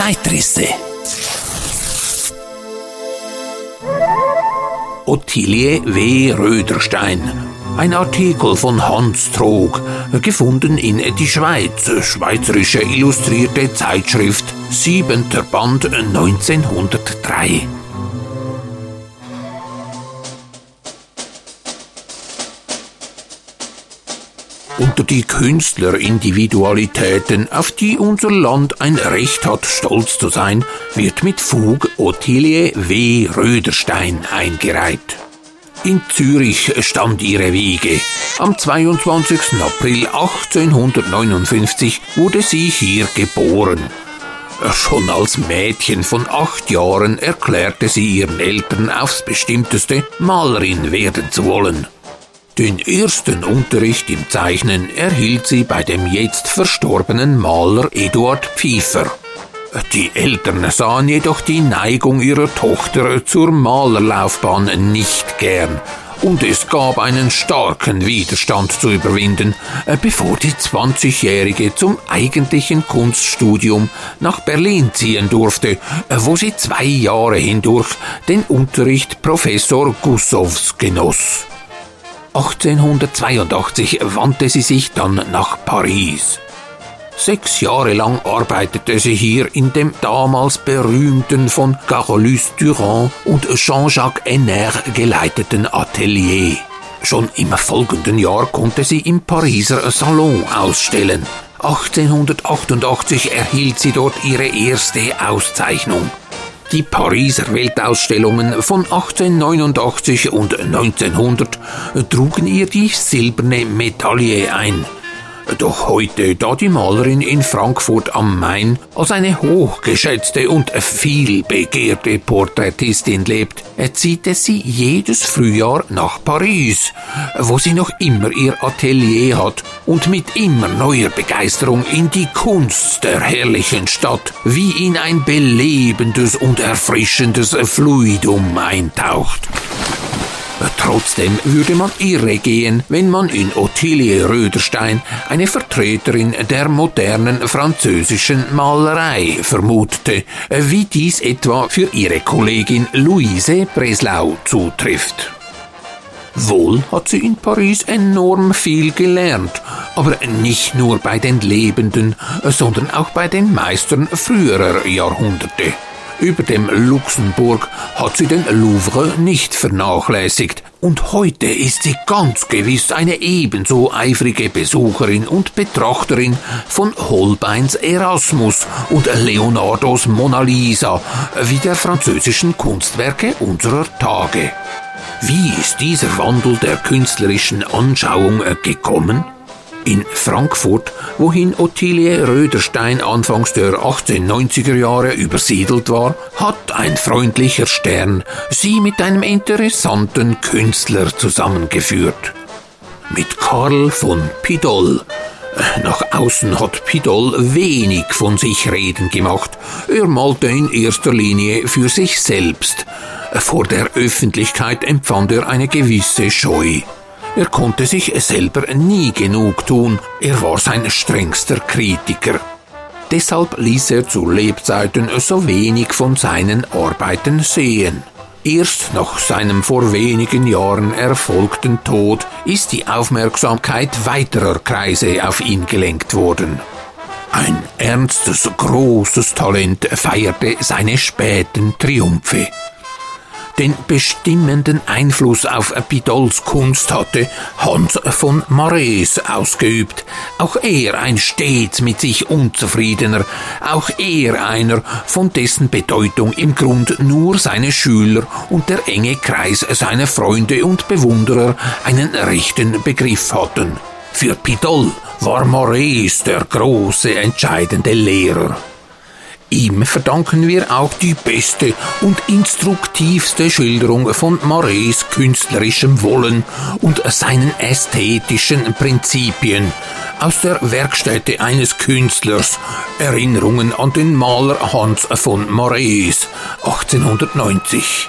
Zeitrisse. Ottilie W. Röderstein. Ein Artikel von Hans Trog, gefunden in Die Schweiz, Schweizerische Illustrierte Zeitschrift, 7. Band 1903. unter die Künstlerindividualitäten, auf die unser Land ein Recht hat, stolz zu sein, wird mit Fug Ottilie W. Röderstein eingereiht. In Zürich stand ihre Wiege. Am 22. April 1859 wurde sie hier geboren. Schon als Mädchen von acht Jahren erklärte sie ihren Eltern aufs bestimmteste, Malerin werden zu wollen. Den ersten Unterricht im Zeichnen erhielt sie bei dem jetzt verstorbenen Maler Eduard Pfiefer. Die Eltern sahen jedoch die Neigung ihrer Tochter zur Malerlaufbahn nicht gern, und es gab einen starken Widerstand zu überwinden, bevor die 20-Jährige zum eigentlichen Kunststudium nach Berlin ziehen durfte, wo sie zwei Jahre hindurch den Unterricht Professor Gussows genoss. 1882 wandte sie sich dann nach Paris. Sechs Jahre lang arbeitete sie hier in dem damals berühmten von Carolus Durand und Jean-Jacques Henner geleiteten Atelier. Schon im folgenden Jahr konnte sie im Pariser Salon ausstellen. 1888 erhielt sie dort ihre erste Auszeichnung. Die Pariser Weltausstellungen von 1889 und 1900 trugen ihr die silberne Medaille ein. Doch heute, da die Malerin in Frankfurt am Main als eine hochgeschätzte und viel begehrte Porträtistin lebt, zieht es sie jedes Frühjahr nach Paris, wo sie noch immer ihr Atelier hat und mit immer neuer Begeisterung in die Kunst der herrlichen Stadt wie in ein belebendes und erfrischendes Fluidum eintaucht. Trotzdem würde man irre gehen, wenn man in Ottilie Röderstein eine Vertreterin der modernen französischen Malerei vermutete, wie dies etwa für ihre Kollegin Louise Breslau zutrifft. Wohl hat sie in Paris enorm viel gelernt, aber nicht nur bei den Lebenden, sondern auch bei den Meistern früherer Jahrhunderte. Über dem Luxemburg hat sie den Louvre nicht vernachlässigt, und heute ist sie ganz gewiss eine ebenso eifrige Besucherin und Betrachterin von Holbeins Erasmus und Leonardos Mona Lisa wie der französischen Kunstwerke unserer Tage. Wie ist dieser Wandel der künstlerischen Anschauung gekommen? In Frankfurt, wohin Ottilie Röderstein anfangs der 1890er Jahre übersiedelt war, hat ein freundlicher Stern sie mit einem interessanten Künstler zusammengeführt. Mit Karl von Pidol. Nach außen hat Pidol wenig von sich reden gemacht. Er malte in erster Linie für sich selbst. Vor der Öffentlichkeit empfand er eine gewisse Scheu. Er konnte sich selber nie genug tun, er war sein strengster Kritiker. Deshalb ließ er zu Lebzeiten so wenig von seinen Arbeiten sehen. Erst nach seinem vor wenigen Jahren erfolgten Tod ist die Aufmerksamkeit weiterer Kreise auf ihn gelenkt worden. Ein ernstes, großes Talent feierte seine späten Triumphe den bestimmenden Einfluss auf Pidols Kunst hatte Hans von Marais ausgeübt. Auch er ein stets mit sich unzufriedener, auch er einer, von dessen Bedeutung im Grund nur seine Schüler und der enge Kreis seiner Freunde und Bewunderer einen rechten Begriff hatten. Für Pidol war Marais der große entscheidende Lehrer. Ihm verdanken wir auch die beste und instruktivste Schilderung von Marais künstlerischem Wollen und seinen ästhetischen Prinzipien aus der Werkstätte eines Künstlers Erinnerungen an den Maler Hans von Marais 1890.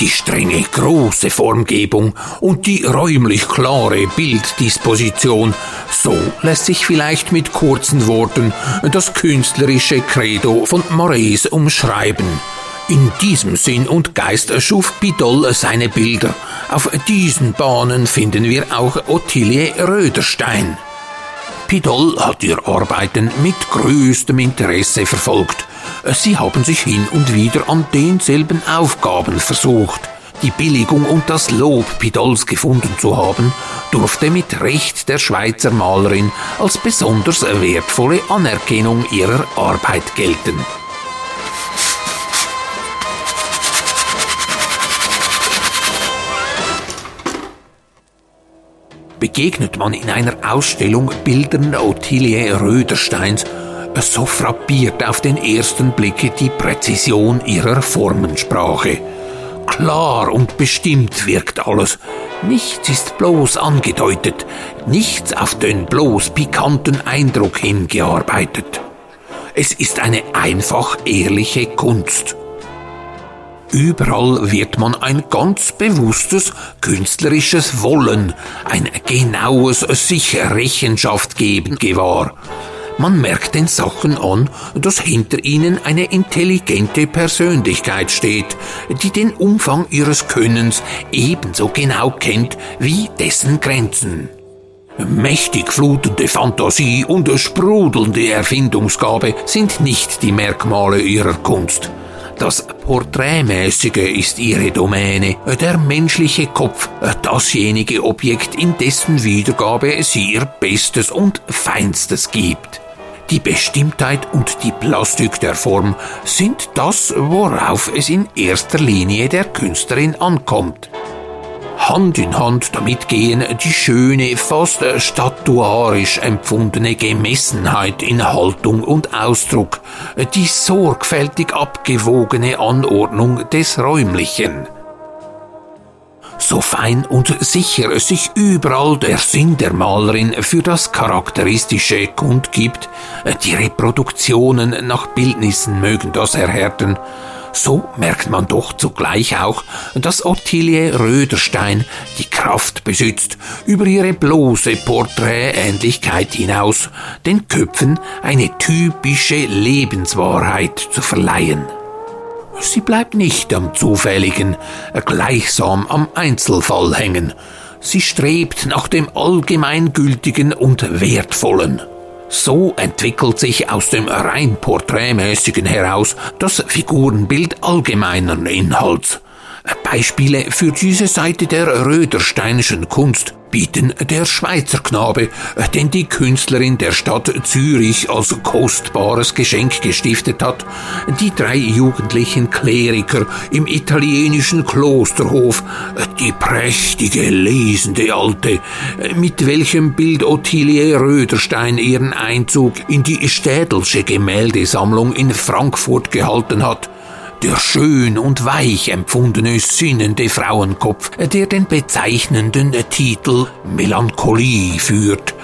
die strenge große Formgebung und die räumlich klare Bilddisposition, so lässt sich vielleicht mit kurzen Worten das künstlerische Credo von Moraes umschreiben. In diesem Sinn und Geist schuf Bidol seine Bilder. Auf diesen Bahnen finden wir auch Ottilie Röderstein. Pidol hat ihr Arbeiten mit größtem Interesse verfolgt. Sie haben sich hin und wieder an denselben Aufgaben versucht. Die Billigung und das Lob Pidols gefunden zu haben, durfte mit Recht der Schweizer Malerin als besonders wertvolle Anerkennung ihrer Arbeit gelten. begegnet man in einer Ausstellung Bildern Ottilie Rödersteins, so frappiert auf den ersten Blick die Präzision ihrer Formensprache. Klar und bestimmt wirkt alles. Nichts ist bloß angedeutet, nichts auf den bloß pikanten Eindruck hingearbeitet. Es ist eine einfach ehrliche Kunst. Überall wird man ein ganz bewusstes künstlerisches Wollen, ein genaues sich Rechenschaft geben gewahr. Man merkt den Sachen an, dass hinter ihnen eine intelligente Persönlichkeit steht, die den Umfang ihres Könnens ebenso genau kennt wie dessen Grenzen. Mächtig flutende Fantasie und sprudelnde Erfindungsgabe sind nicht die Merkmale ihrer Kunst. Das Porträtmäßige ist ihre Domäne, der menschliche Kopf, dasjenige Objekt, in dessen Wiedergabe sie ihr Bestes und Feinstes gibt. Die Bestimmtheit und die Plastik der Form sind das, worauf es in erster Linie der Künstlerin ankommt. Hand in Hand damit gehen die schöne, fast statuarisch empfundene Gemessenheit in Haltung und Ausdruck, die sorgfältig abgewogene Anordnung des Räumlichen. So fein und sicher sich überall der Sinn der Malerin für das Charakteristische kundgibt, die Reproduktionen nach Bildnissen mögen das erhärten, so merkt man doch zugleich auch, dass Ottilie Röderstein die Kraft besitzt, über ihre bloße Porträtähnlichkeit hinaus den Köpfen eine typische Lebenswahrheit zu verleihen. Sie bleibt nicht am Zufälligen, gleichsam am Einzelfall hängen. Sie strebt nach dem Allgemeingültigen und Wertvollen. So entwickelt sich aus dem rein porträtmäßigen heraus das Figurenbild allgemeineren Inhalts. Beispiele für diese Seite der Rödersteinischen Kunst bieten der Schweizer Knabe, den die Künstlerin der Stadt Zürich als kostbares Geschenk gestiftet hat, die drei jugendlichen Kleriker im italienischen Klosterhof, die prächtige, lesende Alte, mit welchem Bild Ottilie Röderstein ihren Einzug in die Städelsche Gemäldesammlung in Frankfurt gehalten hat, der schön und weich empfundene sinnende Frauenkopf, der den bezeichnenden Titel Melancholie führt,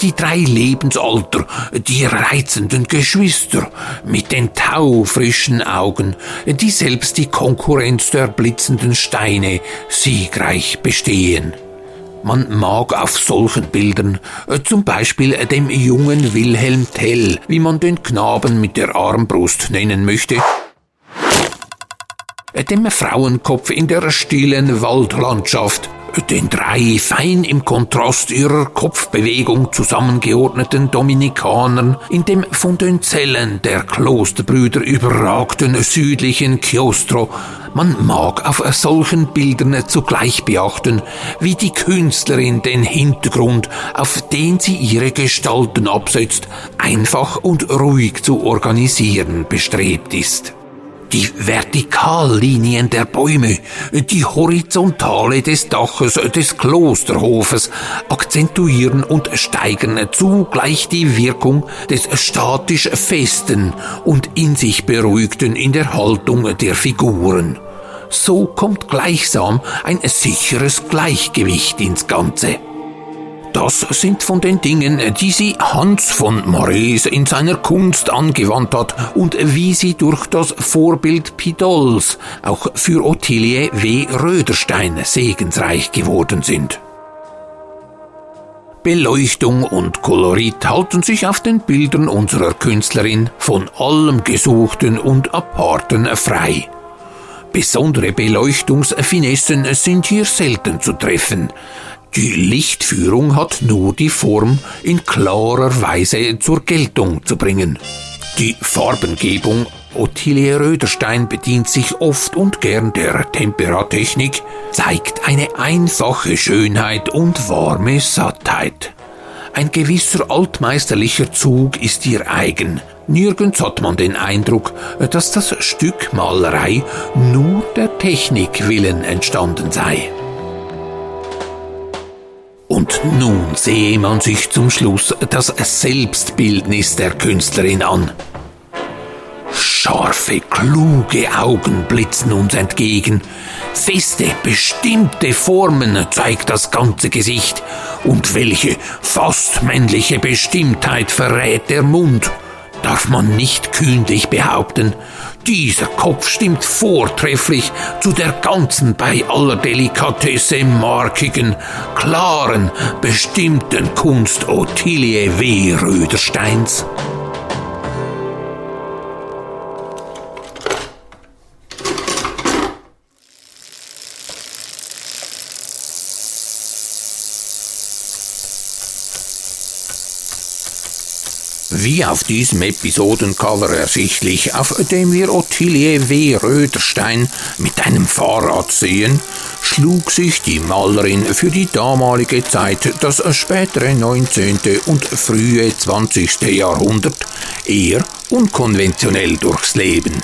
die drei Lebensalter, die reizenden Geschwister mit den taufrischen Augen, die selbst die Konkurrenz der blitzenden Steine siegreich bestehen. Man mag auf solchen Bildern, zum Beispiel dem jungen Wilhelm Tell, wie man den Knaben mit der Armbrust nennen möchte, dem Frauenkopf in der stillen Waldlandschaft, den drei fein im Kontrast ihrer Kopfbewegung zusammengeordneten Dominikanern in dem von den Zellen der Klosterbrüder überragten südlichen Chiostro. Man mag auf solchen Bildern zugleich beachten, wie die Künstlerin den Hintergrund, auf den sie ihre Gestalten absetzt, einfach und ruhig zu organisieren bestrebt ist die Vertikallinien der Bäume, die Horizontale des Daches des Klosterhofes akzentuieren und steigern zugleich die Wirkung des statisch Festen und in sich Beruhigten in der Haltung der Figuren. So kommt gleichsam ein sicheres Gleichgewicht ins Ganze. Das sind von den Dingen, die sie Hans von Marais in seiner Kunst angewandt hat und wie sie durch das Vorbild Pidols auch für Ottilie W. Röderstein segensreich geworden sind. Beleuchtung und Kolorit halten sich auf den Bildern unserer Künstlerin von allem Gesuchten und Aparten frei. Besondere Beleuchtungsfinessen sind hier selten zu treffen. Die Lichtführung hat nur die Form in klarer Weise zur Geltung zu bringen. Die Farbengebung Ottilie Röderstein bedient sich oft und gern der Temperatechnik, zeigt eine einfache Schönheit und warme Sattheit. Ein gewisser altmeisterlicher Zug ist ihr eigen. Nirgends hat man den Eindruck, dass das Stück Malerei nur der Technik willen entstanden sei. Und nun sehe man sich zum Schluss das Selbstbildnis der Künstlerin an. Scharfe, kluge Augen blitzen uns entgegen. Feste, bestimmte Formen zeigt das ganze Gesicht. Und welche fast männliche Bestimmtheit verrät der Mund. Darf man nicht kühnlich behaupten, dieser Kopf stimmt vortrefflich zu der ganzen bei aller Delikatesse markigen, klaren, bestimmten Kunst Ottilie W. Rödersteins. Wie auf diesem Episodencover ersichtlich, auf dem wir Ottilie W. Röderstein mit einem Fahrrad sehen, schlug sich die Malerin für die damalige Zeit, das spätere 19. und frühe 20. Jahrhundert, eher unkonventionell durchs Leben.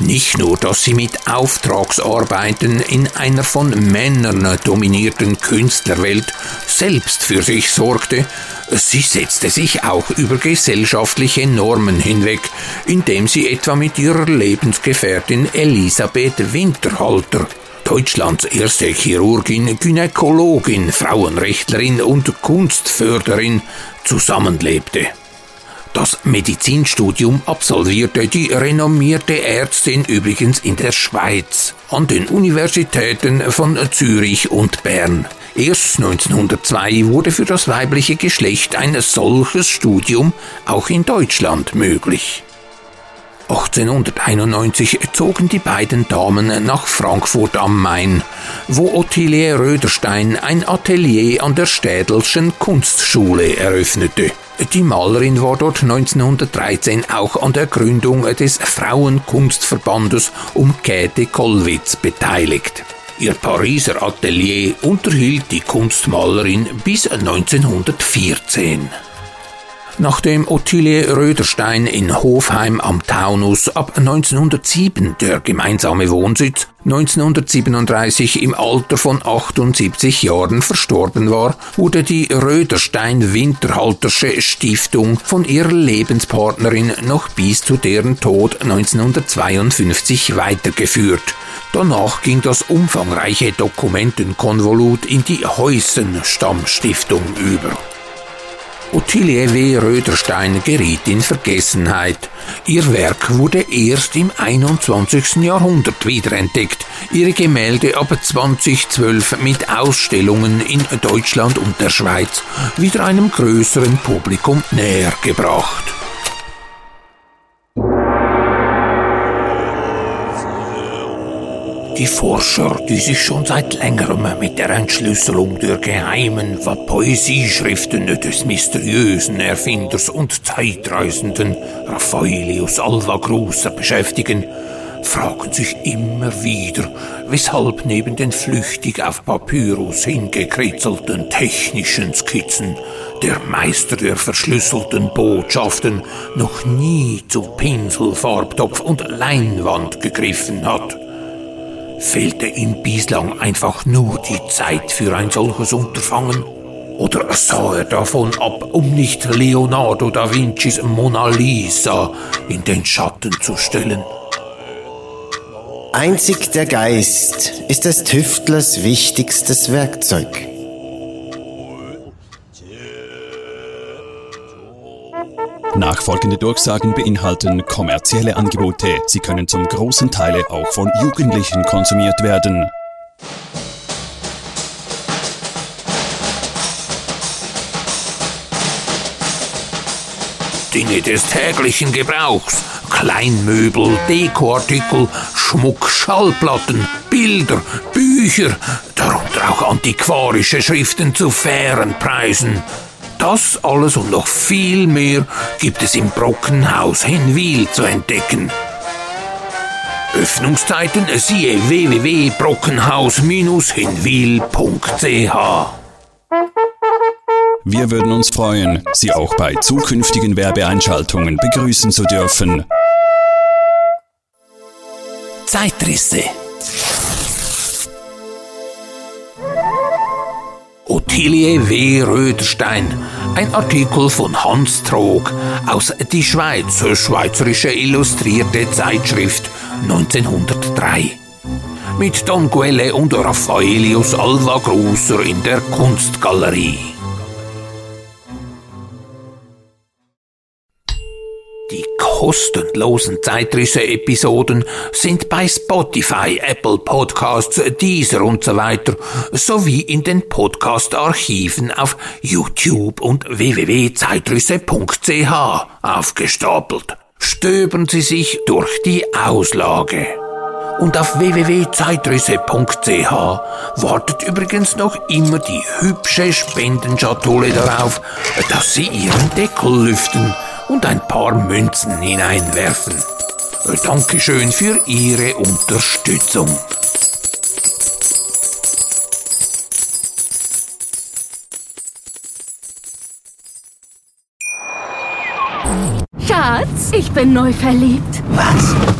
Nicht nur, dass sie mit Auftragsarbeiten in einer von Männern dominierten Künstlerwelt selbst für sich sorgte, sie setzte sich auch über gesellschaftliche Normen hinweg, indem sie etwa mit ihrer Lebensgefährtin Elisabeth Winterhalter Deutschlands erste Chirurgin, Gynäkologin, Frauenrechtlerin und Kunstförderin zusammenlebte. Das Medizinstudium absolvierte die renommierte Ärztin übrigens in der Schweiz an den Universitäten von Zürich und Bern. Erst 1902 wurde für das weibliche Geschlecht ein solches Studium auch in Deutschland möglich. 1891 zogen die beiden Damen nach Frankfurt am Main, wo Ottilie Röderstein ein Atelier an der Städelschen Kunstschule eröffnete. Die Malerin war dort 1913 auch an der Gründung des Frauenkunstverbandes um Käthe Kollwitz beteiligt. Ihr Pariser Atelier unterhielt die Kunstmalerin bis 1914. Nachdem Ottilie Röderstein in Hofheim am Taunus ab 1907 der gemeinsame Wohnsitz 1937 im Alter von 78 Jahren verstorben war, wurde die Röderstein-Winterhaltersche Stiftung von ihrer Lebenspartnerin noch bis zu deren Tod 1952 weitergeführt. Danach ging das umfangreiche Dokumentenkonvolut in die Heusen-Stammstiftung über. Ottilie W. Röderstein geriet in Vergessenheit. Ihr Werk wurde erst im 21. Jahrhundert wiederentdeckt, ihre Gemälde aber 2012 mit Ausstellungen in Deutschland und der Schweiz wieder einem größeren Publikum näher gebracht. Die Forscher, die sich schon seit längerem mit der Entschlüsselung der geheimen Poesieschriften des mysteriösen Erfinders und Zeitreisenden Raffaelius Alva Gruser beschäftigen, fragen sich immer wieder, weshalb neben den flüchtig auf Papyrus hingekritzelten technischen Skizzen der Meister der verschlüsselten Botschaften noch nie zu Pinsel, Farbtopf und Leinwand gegriffen hat fehlte ihm bislang einfach nur die Zeit für ein solches Unterfangen? Oder sah er davon ab, um nicht Leonardo da Vincis Mona Lisa in den Schatten zu stellen? Einzig der Geist ist des Tüftlers wichtigstes Werkzeug. Nachfolgende Durchsagen beinhalten kommerzielle Angebote. Sie können zum großen Teil auch von Jugendlichen konsumiert werden. Dinge des täglichen Gebrauchs. Kleinmöbel, Dekoartikel, Schmuck, Schallplatten, Bilder, Bücher, darunter auch antiquarische Schriften zu fairen Preisen. Das alles und noch viel mehr gibt es im Brockenhaus Hinwil zu entdecken. Öffnungszeiten siehe www.brockenhaus-hinwil.ch Wir würden uns freuen, Sie auch bei zukünftigen Werbeeinschaltungen begrüßen zu dürfen. Zeitrisse. Ottilie W. Röderstein. Ein Artikel von Hans Trog aus Die Schweiz, Schweizerische Illustrierte Zeitschrift 1903. Mit Don Guelle und Raffaelius Alva Gruser in der Kunstgalerie. Die kostenlosen Zeitrisse-Episoden sind bei Spotify, Apple Podcasts, Deezer und so weiter sowie in den Podcast-Archiven auf YouTube und www.zeitrisse.ch aufgestapelt. Stöbern Sie sich durch die Auslage. Und auf www.zeitrisse.ch wartet übrigens noch immer die hübsche Spendenschatulle darauf, dass Sie Ihren Deckel lüften und ein paar Münzen hineinwerfen. Dankeschön für Ihre Unterstützung. Schatz, ich bin neu verliebt. Was?